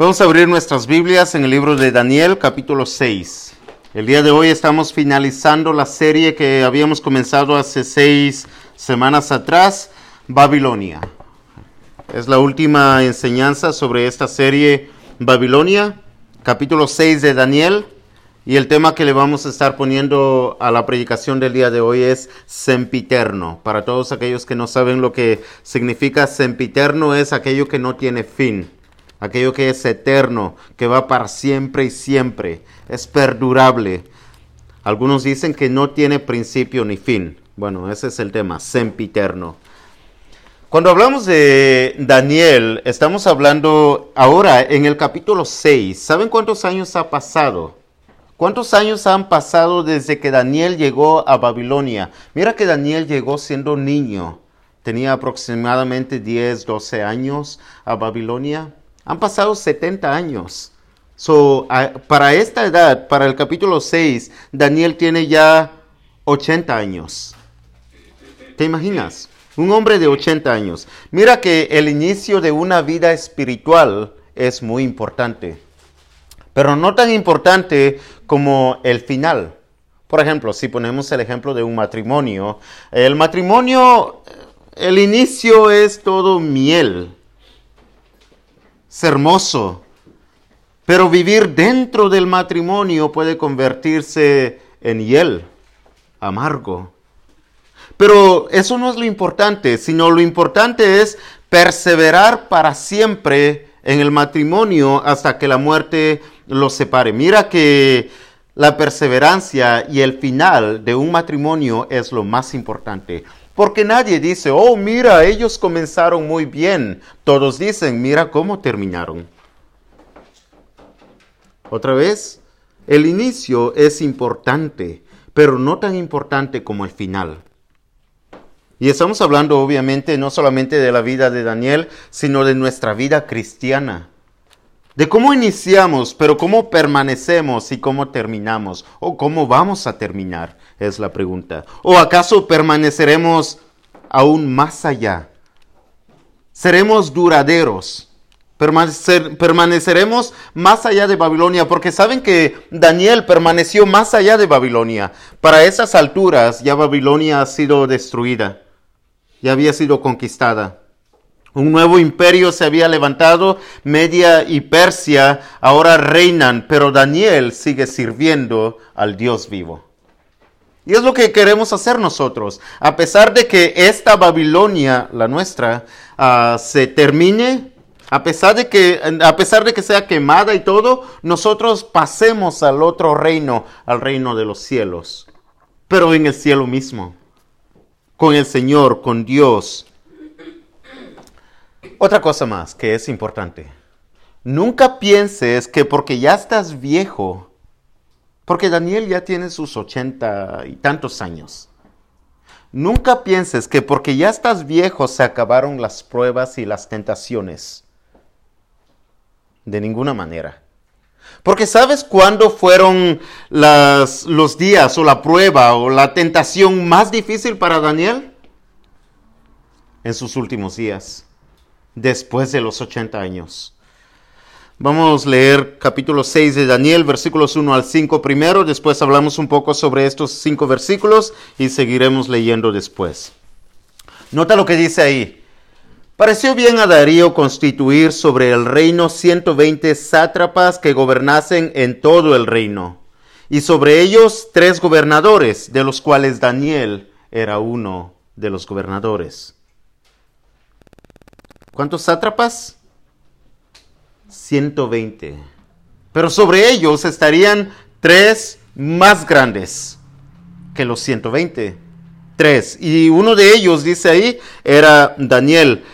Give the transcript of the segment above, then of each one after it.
Vamos a abrir nuestras Biblias en el libro de Daniel, capítulo 6. El día de hoy estamos finalizando la serie que habíamos comenzado hace seis semanas atrás, Babilonia. Es la última enseñanza sobre esta serie Babilonia, capítulo 6 de Daniel. Y el tema que le vamos a estar poniendo a la predicación del día de hoy es sempiterno. Para todos aquellos que no saben lo que significa sempiterno, es aquello que no tiene fin, aquello que es eterno, que va para siempre y siempre, es perdurable. Algunos dicen que no tiene principio ni fin. Bueno, ese es el tema, sempiterno. Cuando hablamos de Daniel, estamos hablando ahora en el capítulo 6. ¿Saben cuántos años ha pasado? ¿Cuántos años han pasado desde que Daniel llegó a Babilonia? Mira que Daniel llegó siendo niño. Tenía aproximadamente 10, 12 años a Babilonia. Han pasado 70 años. So, para esta edad, para el capítulo 6, Daniel tiene ya 80 años. ¿Te imaginas? Un hombre de 80 años. Mira que el inicio de una vida espiritual es muy importante pero no tan importante como el final. Por ejemplo, si ponemos el ejemplo de un matrimonio, el matrimonio, el inicio es todo miel, es hermoso, pero vivir dentro del matrimonio puede convertirse en hiel, amargo. Pero eso no es lo importante, sino lo importante es perseverar para siempre en el matrimonio hasta que la muerte los separe. Mira que la perseverancia y el final de un matrimonio es lo más importante. Porque nadie dice, oh, mira, ellos comenzaron muy bien. Todos dicen, mira cómo terminaron. Otra vez, el inicio es importante, pero no tan importante como el final. Y estamos hablando obviamente no solamente de la vida de Daniel, sino de nuestra vida cristiana. De cómo iniciamos, pero cómo permanecemos y cómo terminamos. O cómo vamos a terminar, es la pregunta. ¿O acaso permaneceremos aún más allá? ¿Seremos duraderos? permaneceremos más allá de Babilonia, porque saben que Daniel permaneció más allá de Babilonia. Para esas alturas ya Babilonia ha sido destruida ya había sido conquistada. Un nuevo imperio se había levantado, Media y Persia ahora reinan, pero Daniel sigue sirviendo al Dios vivo. Y es lo que queremos hacer nosotros. A pesar de que esta Babilonia, la nuestra, ah, se termine, a pesar, de que, a pesar de que sea quemada y todo, nosotros pasemos al otro reino, al reino de los cielos, pero en el cielo mismo con el Señor, con Dios. Otra cosa más que es importante. Nunca pienses que porque ya estás viejo, porque Daniel ya tiene sus ochenta y tantos años. Nunca pienses que porque ya estás viejo se acabaron las pruebas y las tentaciones. De ninguna manera. Porque ¿sabes cuándo fueron los días o la prueba o la tentación más difícil para Daniel? En sus últimos días, después de los 80 años. Vamos a leer capítulo 6 de Daniel, versículos 1 al 5 primero, después hablamos un poco sobre estos cinco versículos y seguiremos leyendo después. Nota lo que dice ahí. Pareció bien a Darío constituir sobre el reino 120 sátrapas que gobernasen en todo el reino, y sobre ellos tres gobernadores, de los cuales Daniel era uno de los gobernadores. ¿Cuántos sátrapas? 120. Pero sobre ellos estarían tres más grandes que los 120. Tres. Y uno de ellos, dice ahí, era Daniel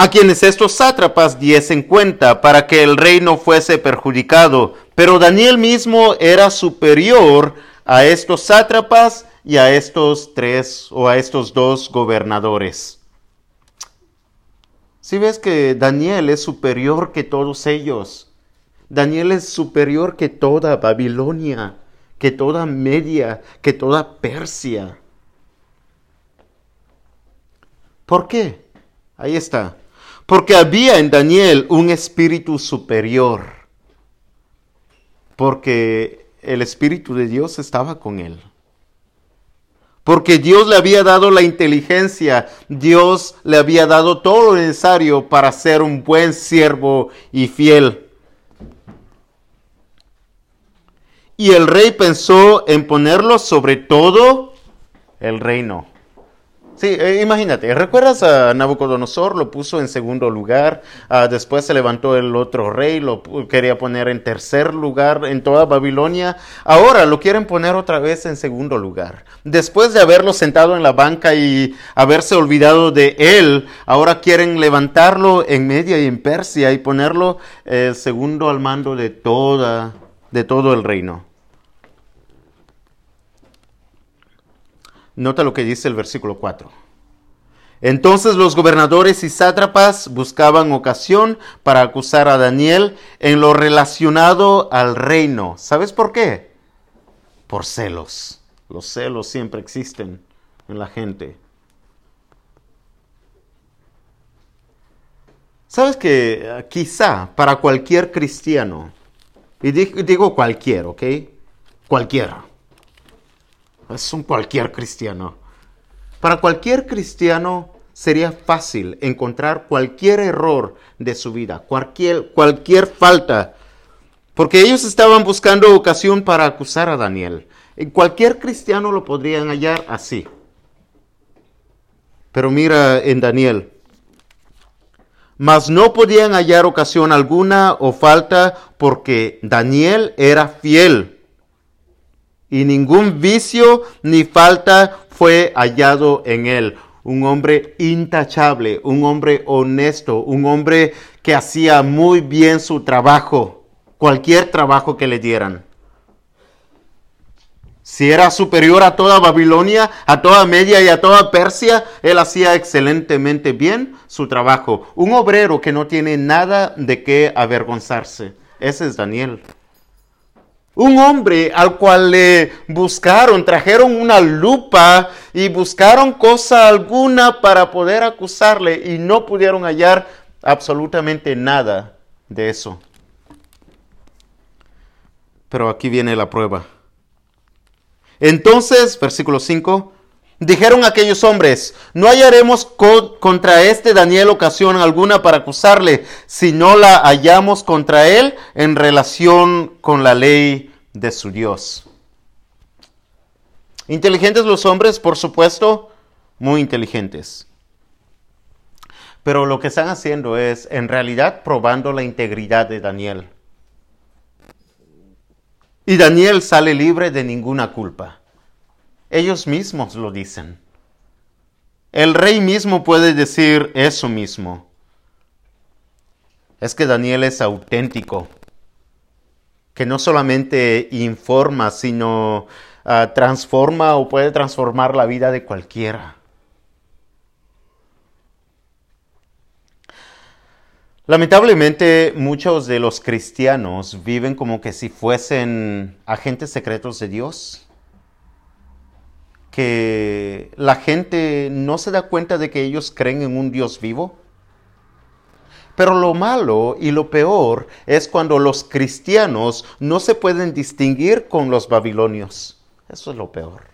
a quienes estos sátrapas diesen cuenta para que el reino fuese perjudicado. Pero Daniel mismo era superior a estos sátrapas y a estos tres o a estos dos gobernadores. Si ves que Daniel es superior que todos ellos. Daniel es superior que toda Babilonia, que toda Media, que toda Persia. ¿Por qué? Ahí está. Porque había en Daniel un espíritu superior. Porque el espíritu de Dios estaba con él. Porque Dios le había dado la inteligencia, Dios le había dado todo lo necesario para ser un buen siervo y fiel. Y el rey pensó en ponerlo sobre todo el reino. Sí, eh, imagínate, ¿recuerdas a Nabucodonosor? Lo puso en segundo lugar, ah, después se levantó el otro rey, lo quería poner en tercer lugar en toda Babilonia, ahora lo quieren poner otra vez en segundo lugar. Después de haberlo sentado en la banca y haberse olvidado de él, ahora quieren levantarlo en Media y en Persia y ponerlo eh, segundo al mando de toda, de todo el reino. Nota lo que dice el versículo 4. Entonces los gobernadores y sátrapas buscaban ocasión para acusar a Daniel en lo relacionado al reino. ¿Sabes por qué? Por celos. Los celos siempre existen en la gente. ¿Sabes que eh, quizá para cualquier cristiano, y digo cualquier, ¿ok? Cualquiera es un cualquier cristiano. Para cualquier cristiano sería fácil encontrar cualquier error de su vida, cualquier, cualquier falta, porque ellos estaban buscando ocasión para acusar a Daniel. En cualquier cristiano lo podrían hallar así. Pero mira en Daniel, mas no podían hallar ocasión alguna o falta porque Daniel era fiel y ningún vicio ni falta fue hallado en él. Un hombre intachable, un hombre honesto, un hombre que hacía muy bien su trabajo, cualquier trabajo que le dieran. Si era superior a toda Babilonia, a toda Media y a toda Persia, él hacía excelentemente bien su trabajo. Un obrero que no tiene nada de qué avergonzarse. Ese es Daniel. Un hombre al cual le buscaron, trajeron una lupa y buscaron cosa alguna para poder acusarle y no pudieron hallar absolutamente nada de eso. Pero aquí viene la prueba. Entonces, versículo 5, Dijeron aquellos hombres, no hallaremos contra este Daniel ocasión alguna para acusarle, si no la hallamos contra él en relación con la ley de su Dios. Inteligentes los hombres, por supuesto, muy inteligentes. Pero lo que están haciendo es, en realidad, probando la integridad de Daniel. Y Daniel sale libre de ninguna culpa. Ellos mismos lo dicen. El rey mismo puede decir eso mismo. Es que Daniel es auténtico, que no solamente informa, sino ah, transforma o puede transformar la vida de cualquiera. Lamentablemente muchos de los cristianos viven como que si fuesen agentes secretos de Dios que la gente no se da cuenta de que ellos creen en un Dios vivo? Pero lo malo y lo peor es cuando los cristianos no se pueden distinguir con los babilonios. Eso es lo peor.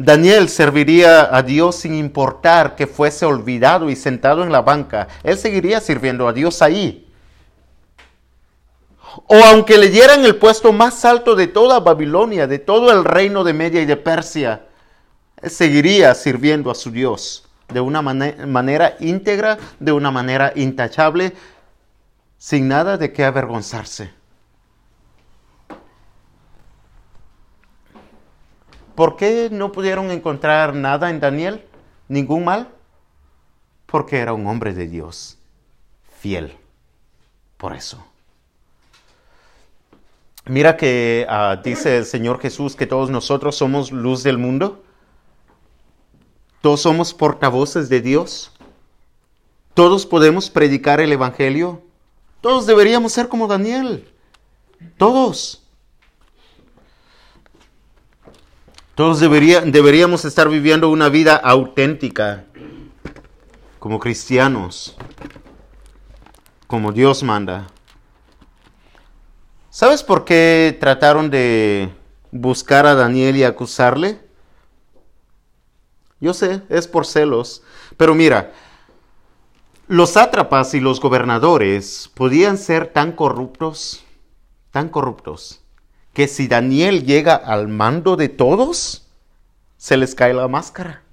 Daniel serviría a Dios sin importar que fuese olvidado y sentado en la banca. Él seguiría sirviendo a Dios ahí, o aunque le dieran el puesto más alto de toda Babilonia, de todo el reino de Media y de Persia, seguiría sirviendo a su Dios de una manera íntegra, de una manera intachable, sin nada de qué avergonzarse. ¿Por qué no pudieron encontrar nada en Daniel? ¿Ningún mal? Porque era un hombre de Dios, fiel. Por eso. Mira que ah, dice el Señor Jesús que todos nosotros somos luz del mundo. Todos somos portavoces de Dios. Todos podemos predicar el Evangelio. Todos deberíamos ser como Daniel. Todos. Todos deberíamos estar viviendo una vida auténtica como cristianos, como Dios manda. ¿Sabes por qué trataron de buscar a Daniel y acusarle? Yo sé, es por celos. Pero mira, los sátrapas y los gobernadores podían ser tan corruptos, tan corruptos, que si Daniel llega al mando de todos, se les cae la máscara.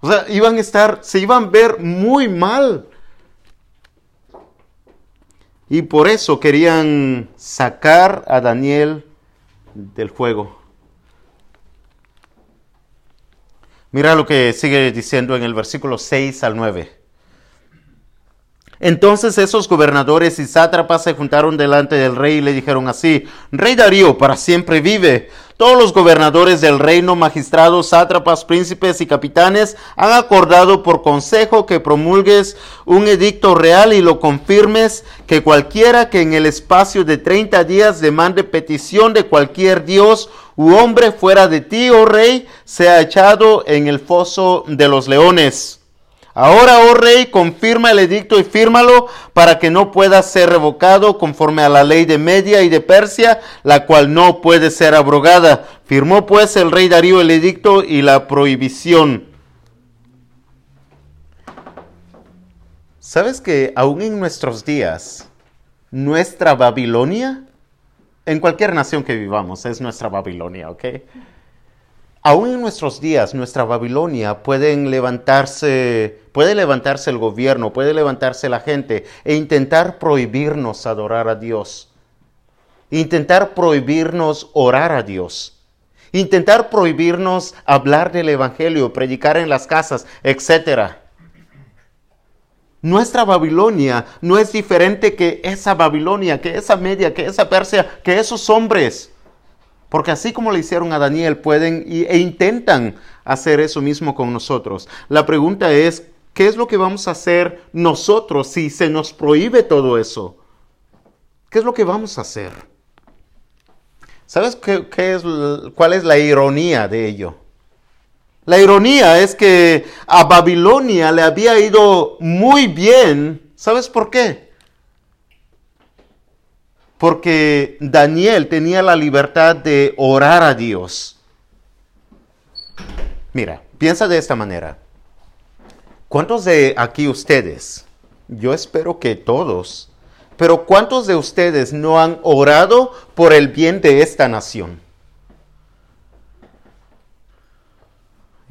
O sea, iban a estar, se iban a ver muy mal. Y por eso querían sacar a Daniel del fuego. Mira lo que sigue diciendo en el versículo 6 al 9. Entonces esos gobernadores y sátrapas se juntaron delante del rey y le dijeron así, Rey Darío, para siempre vive. Todos los gobernadores del reino, magistrados, sátrapas, príncipes y capitanes han acordado por consejo que promulgues un edicto real y lo confirmes que cualquiera que en el espacio de 30 días demande petición de cualquier dios u hombre fuera de ti, oh rey, sea echado en el foso de los leones. Ahora, oh rey, confirma el edicto y fírmalo para que no pueda ser revocado conforme a la ley de Media y de Persia, la cual no puede ser abrogada. Firmó pues el rey Darío el edicto y la prohibición. ¿Sabes que aún en nuestros días, nuestra Babilonia, en cualquier nación que vivamos, es nuestra Babilonia, ¿ok? Aún en nuestros días, nuestra Babilonia pueden levantarse, puede levantarse el gobierno, puede levantarse la gente e intentar prohibirnos adorar a Dios. Intentar prohibirnos orar a Dios. Intentar prohibirnos hablar del Evangelio, predicar en las casas, etc. Nuestra Babilonia no es diferente que esa Babilonia, que esa media, que esa Persia, que esos hombres. Porque así como le hicieron a Daniel, pueden e intentan hacer eso mismo con nosotros. La pregunta es, ¿qué es lo que vamos a hacer nosotros si se nos prohíbe todo eso? ¿Qué es lo que vamos a hacer? ¿Sabes qué, es, cuál es la ironía de ello? La ironía es que a Babilonia le había ido muy bien. ¿Sabes por qué? porque Daniel tenía la libertad de orar a Dios. Mira, piensa de esta manera. ¿Cuántos de aquí ustedes? Yo espero que todos. Pero ¿cuántos de ustedes no han orado por el bien de esta nación?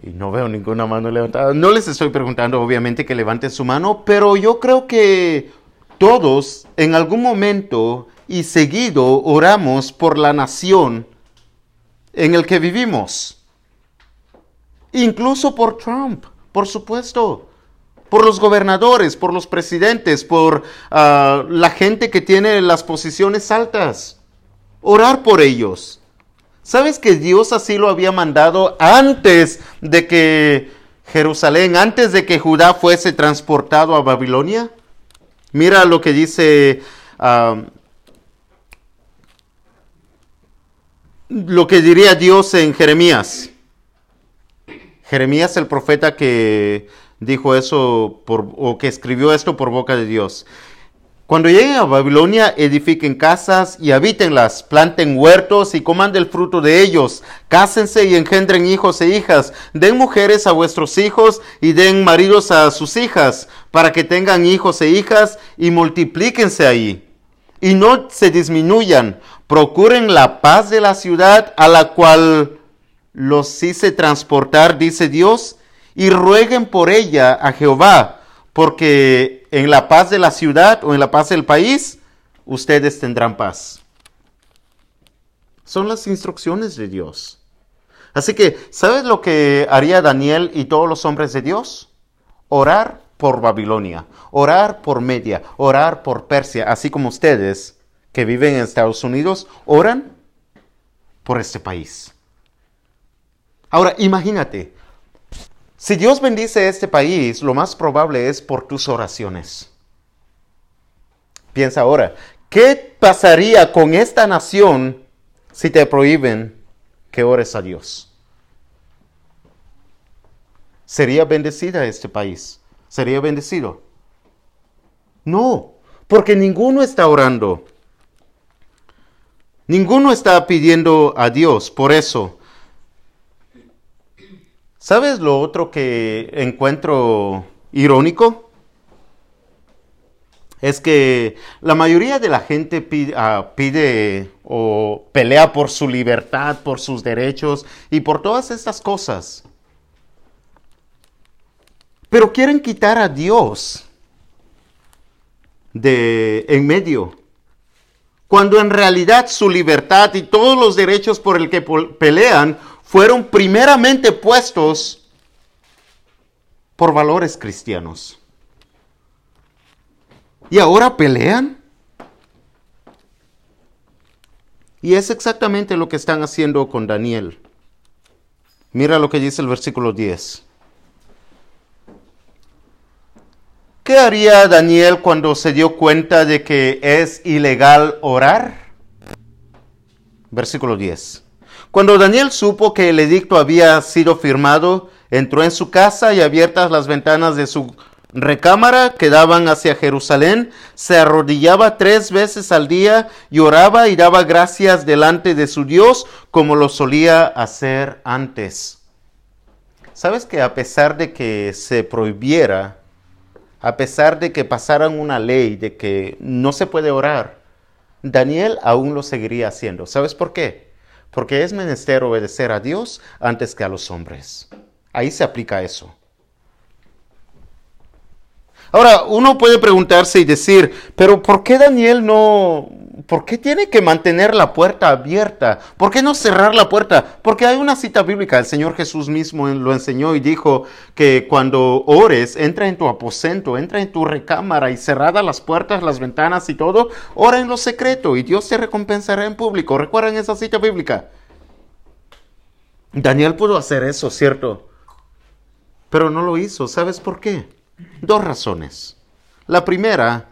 Y no veo ninguna mano levantada. No les estoy preguntando, obviamente, que levanten su mano, pero yo creo que todos en algún momento y seguido oramos por la nación en el que vivimos. Incluso por Trump, por supuesto. Por los gobernadores, por los presidentes, por ah, la gente que tiene las posiciones altas. Orar por ellos. ¿Sabes que Dios así lo había mandado antes de que Jerusalén, antes de que Judá fuese transportado a Babilonia? Mira lo que dice ah, lo que diría Dios en Jeremías. Jeremías el profeta que dijo eso por, o que escribió esto por boca de Dios. Cuando lleguen a Babilonia, edifiquen casas y habítenlas, planten huertos y coman del fruto de ellos, cásense y engendren hijos e hijas, den mujeres a vuestros hijos y den maridos a sus hijas, para que tengan hijos e hijas y multiplíquense ahí. Y no se disminuyan, procuren la paz de la ciudad a la cual los hice transportar, dice Dios, y rueguen por ella a Jehová, porque en la paz de la ciudad o en la paz del país, ustedes tendrán paz. Son las instrucciones de Dios. Así que, ¿sabes lo que haría Daniel y todos los hombres de Dios? Orar por Babilonia, orar por Media, orar por Persia, así como ustedes que viven en Estados Unidos oran por este país. Ahora, imagínate, si Dios bendice este país, lo más probable es por tus oraciones. Piensa ahora, ¿qué pasaría con esta nación si te prohíben que ores a Dios? ¿Sería bendecida este país? ¿Sería bendecido? No, porque ninguno está orando. Ninguno está pidiendo a Dios. Por eso, ¿sabes lo otro que encuentro irónico? Es que la mayoría de la gente pide, ah, pide, o pelea por su libertad, por sus derechos y por todas estas cosas. Pero quieren quitar a Dios de en medio. Cuando en realidad su libertad y todos los derechos por el que pelean fueron primeramente puestos por valores cristianos. ¿Y ahora pelean? Y es exactamente lo que están haciendo con Daniel. Mira lo que dice el versículo 10. ¿Qué haría Daniel cuando se dio cuenta de que es ilegal orar? Versículo 10. Cuando Daniel supo que el edicto había sido firmado, entró en su casa y abiertas las ventanas de su recámara que daban hacia Jerusalén, se arrodillaba tres veces al día y oraba y daba gracias delante de su Dios como lo solía hacer antes. ¿Sabes que a pesar de que se prohibiera a pesar de que pasaran una ley de que no se puede orar, Daniel aún lo seguiría haciendo. ¿Sabes por qué? Porque es menester obedecer a Dios antes que a los hombres. Ahí se aplica eso. Ahora, uno puede preguntarse y decir, pero ¿por qué Daniel no, por qué tiene que mantener la puerta abierta? ¿Por qué no cerrar la puerta? Porque hay una cita bíblica, el Señor Jesús mismo lo enseñó y dijo que cuando ores, entra en tu aposento, entra en tu recámara y cerrada las puertas, las ventanas y todo, ora en lo secreto y Dios te recompensará en público. ¿Recuerdan esa cita bíblica? Daniel pudo hacer eso, ¿cierto? Pero no lo hizo. ¿Sabes por qué? Dos razones. La primera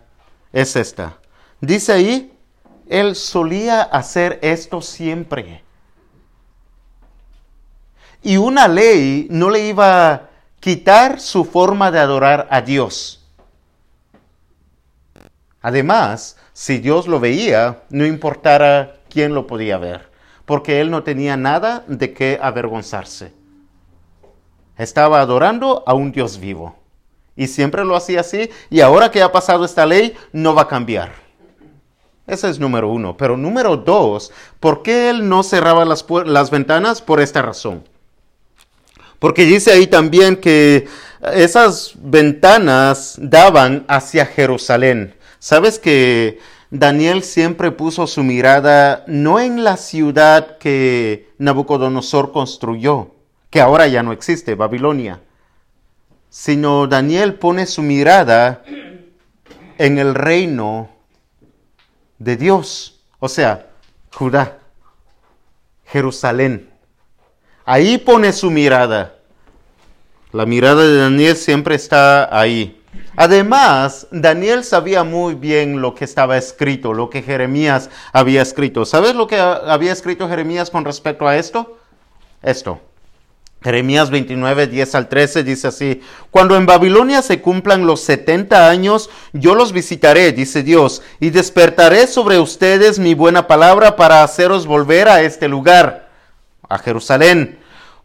es esta. Dice ahí, él solía hacer esto siempre. Y una ley no le iba a quitar su forma de adorar a Dios. Además, si Dios lo veía, no importara quién lo podía ver, porque él no tenía nada de qué avergonzarse. Estaba adorando a un Dios vivo. Y siempre lo hacía así. Y ahora que ha pasado esta ley, no va a cambiar. Ese es número uno. Pero número dos, ¿por qué él no cerraba las, las ventanas? Por esta razón. Porque dice ahí también que esas ventanas daban hacia Jerusalén. ¿Sabes que Daniel siempre puso su mirada no en la ciudad que Nabucodonosor construyó, que ahora ya no existe, Babilonia, sino Daniel pone su mirada en el reino de Dios, o sea, Judá, Jerusalén. Ahí pone su mirada. La mirada de Daniel siempre está ahí. Además, Daniel sabía muy bien lo que estaba escrito, lo que Jeremías había escrito. ¿Sabes lo que había escrito Jeremías con respecto a esto? Esto. Jeremías 29, 10 al 13 dice así, Cuando en Babilonia se cumplan los 70 años, yo los visitaré, dice Dios, y despertaré sobre ustedes mi buena palabra para haceros volver a este lugar, a Jerusalén.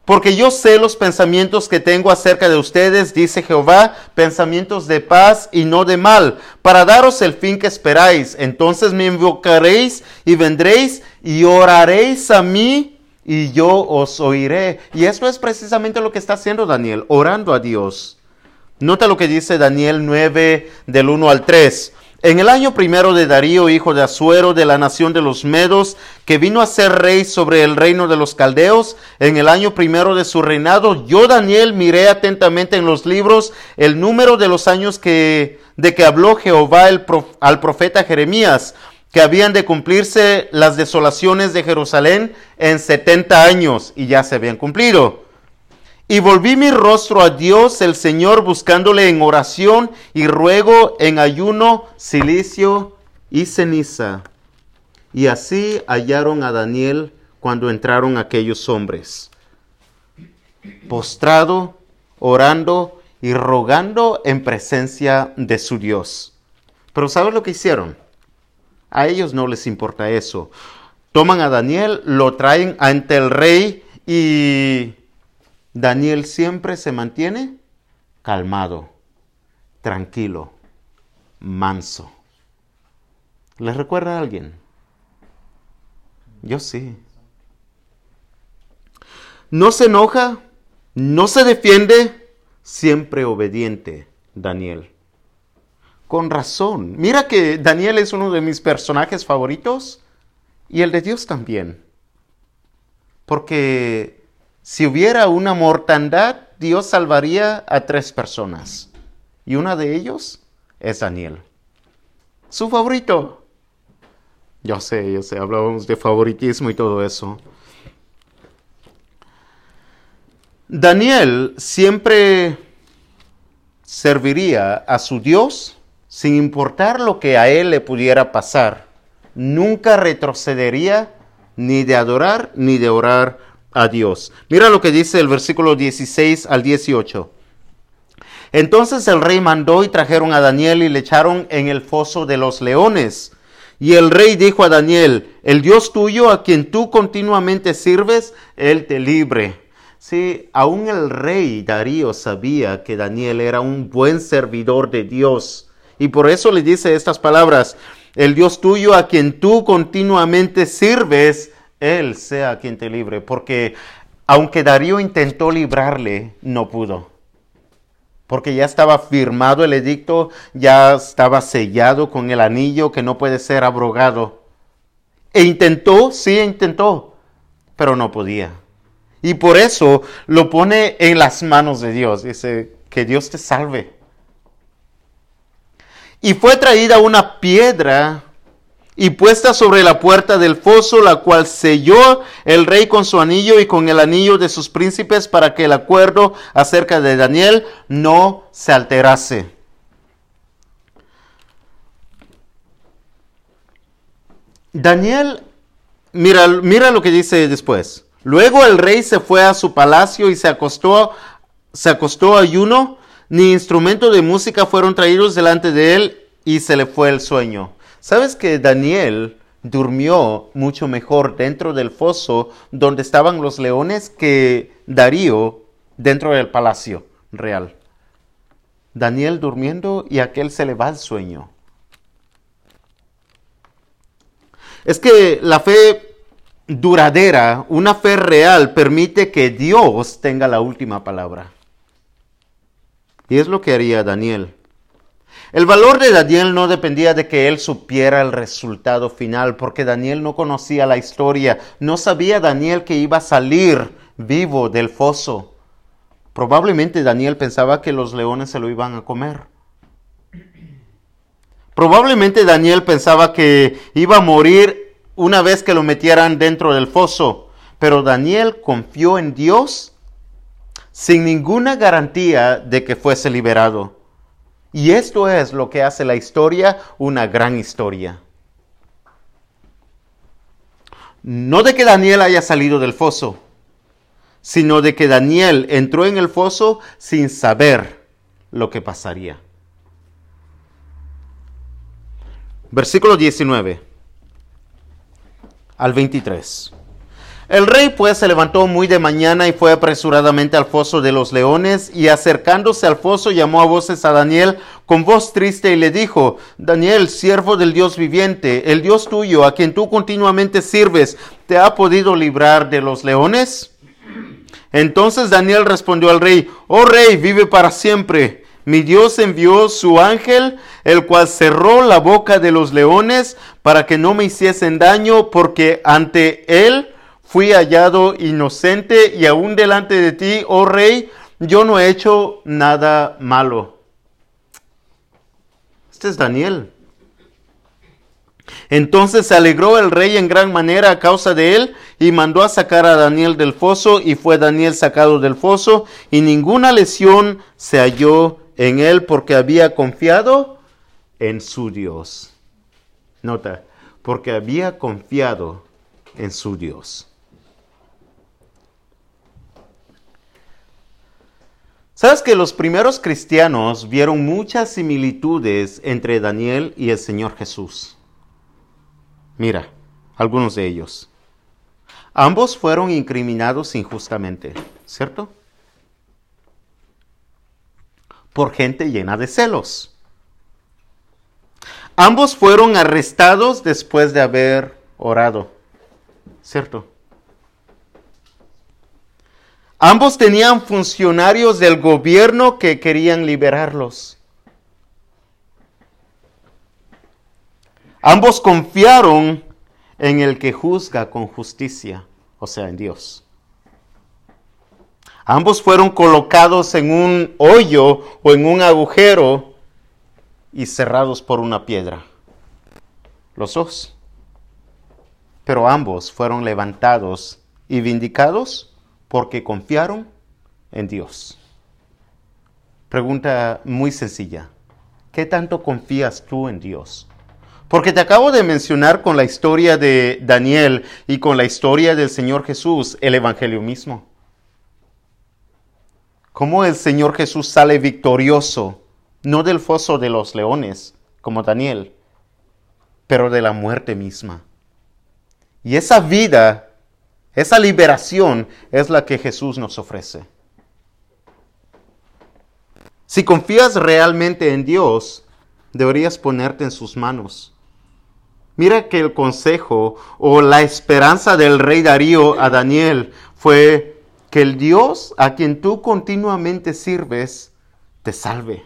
Porque yo sé los pensamientos que tengo acerca de ustedes, dice Jehová, pensamientos de paz y no de mal, para daros el fin que esperáis. Entonces me invocaréis y vendréis y oraréis a mí y yo os oiré. Y esto es precisamente lo que está haciendo Daniel, orando a Dios. Nota lo que dice Daniel 9 del 1 al 3. En el año primero de Darío, hijo de Asuero, de la nación de los Medos, que vino a ser rey sobre el reino de los Caldeos, en el año primero de su reinado, yo Daniel miré atentamente en los libros el número de los años que, de que habló Jehová el al profeta Jeremías, que habían de cumplirse las desolaciones de Jerusalén en 70 años y ya se habían cumplido. Y volví mi rostro a Dios el Señor buscándole en oración y ruego en ayuno, silicio y ceniza. Y así hallaron a Daniel cuando entraron aquellos hombres, postrado, orando y rogando en presencia de su Dios. Pero ¿sabes lo que hicieron? A ellos no les importa eso. Toman a Daniel, lo traen ante el rey y Daniel siempre se mantiene calmado, tranquilo, manso. ¿Les recuerda a alguien? Yo sí. No se enoja, no se defiende, siempre obediente, Daniel. Con razón. Mira que Daniel es uno de mis personajes favoritos y el de Dios también. Porque si hubiera una mortandad, Dios salvaría a tres personas. Y una de ellos es Daniel. Su favorito. Yo sé, yo sé, hablábamos de favoritismo y todo eso. Daniel siempre serviría a su Dios sin importar lo que a él le pudiera pasar. Nunca retrocedería ni de adorar ni de orar a Dios. Mira lo que dice el versículo 16 al 18. Entonces el rey mandó y trajeron a Daniel y le echaron en el foso de los leones. Y el rey dijo a Daniel, el Dios tuyo a quien tú continuamente sirves, él te libre. Sí, aún el rey Darío sabía que Daniel era un buen servidor de Dios. Y por eso le dice estas palabras, el Dios tuyo a quien tú continuamente sirves, él sea quien te libre. Porque aunque Darío intentó librarle, no pudo porque ya estaba firmado el edicto, ya estaba sellado con el anillo que no puede ser abrogado. E intentó, sí intentó, pero no podía. Y por eso lo pone en las manos de Dios. Dice, que Dios te salve. Y fue traída una piedra y puesta sobre la puerta del foso, la cual selló el rey con su anillo y con el anillo de sus príncipes para que el acuerdo acerca de Daniel no se alterase. Daniel, mira, mira lo que dice después. Luego el rey se fue a su palacio y se acostó, se acostó ayuno, ni instrumento de música fueron traídos delante de él y se le fue el sueño. ¿Sabes que Daniel durmió mucho mejor dentro del foso donde estaban los leones que Darío dentro del palacio real? Daniel durmiendo y aquel se le va el sueño. Es que la fe duradera, una fe real, permite que Dios tenga la última palabra. Y es lo que haría Daniel. El valor de Daniel no dependía de que él supiera el resultado final, porque Daniel no conocía la historia, no sabía Daniel que iba a salir vivo del foso. Probablemente Daniel pensaba que los leones se lo iban a comer. Probablemente Daniel pensaba que iba a morir una vez que lo metieran dentro del foso, pero Daniel confió en Dios sin ninguna garantía de que fuese liberado. Y esto es lo que hace la historia una gran historia. No de que Daniel haya salido del foso, sino de que Daniel entró en el foso sin saber lo que pasaría. Versículo 19 al 23. El rey pues se levantó muy de mañana y fue apresuradamente al foso de los leones y acercándose al foso llamó a voces a Daniel con voz triste y le dijo, Daniel, siervo del Dios viviente, el Dios tuyo, a quien tú continuamente sirves, ¿te ha podido librar de los leones? Entonces Daniel respondió al rey, oh rey, vive para siempre. Mi Dios envió su ángel, el cual cerró la boca de los leones para que no me hiciesen daño, porque ante él fui hallado inocente y aún delante de ti, oh rey, yo no he hecho nada malo. Este es Daniel. Entonces se alegró el rey en gran manera a causa de él y mandó a sacar a Daniel del foso y fue Daniel sacado del foso y ninguna lesión se halló en él porque había confiado en su Dios. Nota, porque había confiado en su Dios. ¿Sabes que los primeros cristianos vieron muchas similitudes entre Daniel y el Señor Jesús? Mira, algunos de ellos. Ambos fueron incriminados injustamente, ¿cierto? Por gente llena de celos. Ambos fueron arrestados después de haber orado, ¿cierto? Ambos tenían funcionarios del gobierno que querían liberarlos. Ambos confiaron en el que juzga con justicia, o sea, en Dios. Ambos fueron colocados en un hoyo o en un agujero y cerrados por una piedra. Los dos. Pero ambos fueron levantados y vindicados porque confiaron en Dios. Pregunta muy sencilla. ¿Qué tanto confías tú en Dios? Porque te acabo de mencionar con la historia de Daniel y con la historia del Señor Jesús el Evangelio mismo. Cómo el Señor Jesús sale victorioso, no del foso de los leones, como Daniel, pero de la muerte misma. Y esa vida, esa liberación es la que Jesús nos ofrece. Si confías realmente en Dios, deberías ponerte en sus manos Mira que el consejo o la esperanza del rey Darío a Daniel fue que el Dios a quien tú continuamente sirves te salve.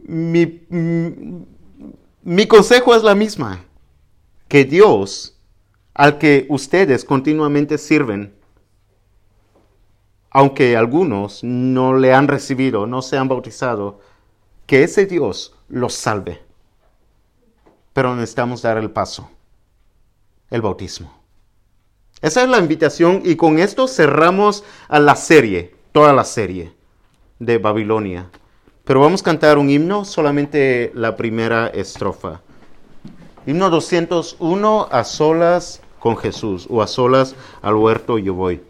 Mi, mi consejo es la misma, que Dios al que ustedes continuamente sirven, aunque algunos no le han recibido, no se han bautizado, que ese Dios los salve pero necesitamos dar el paso, el bautismo. Esa es la invitación y con esto cerramos a la serie, toda la serie de Babilonia. Pero vamos a cantar un himno, solamente la primera estrofa. Himno 201, a solas con Jesús, o a solas al huerto yo voy.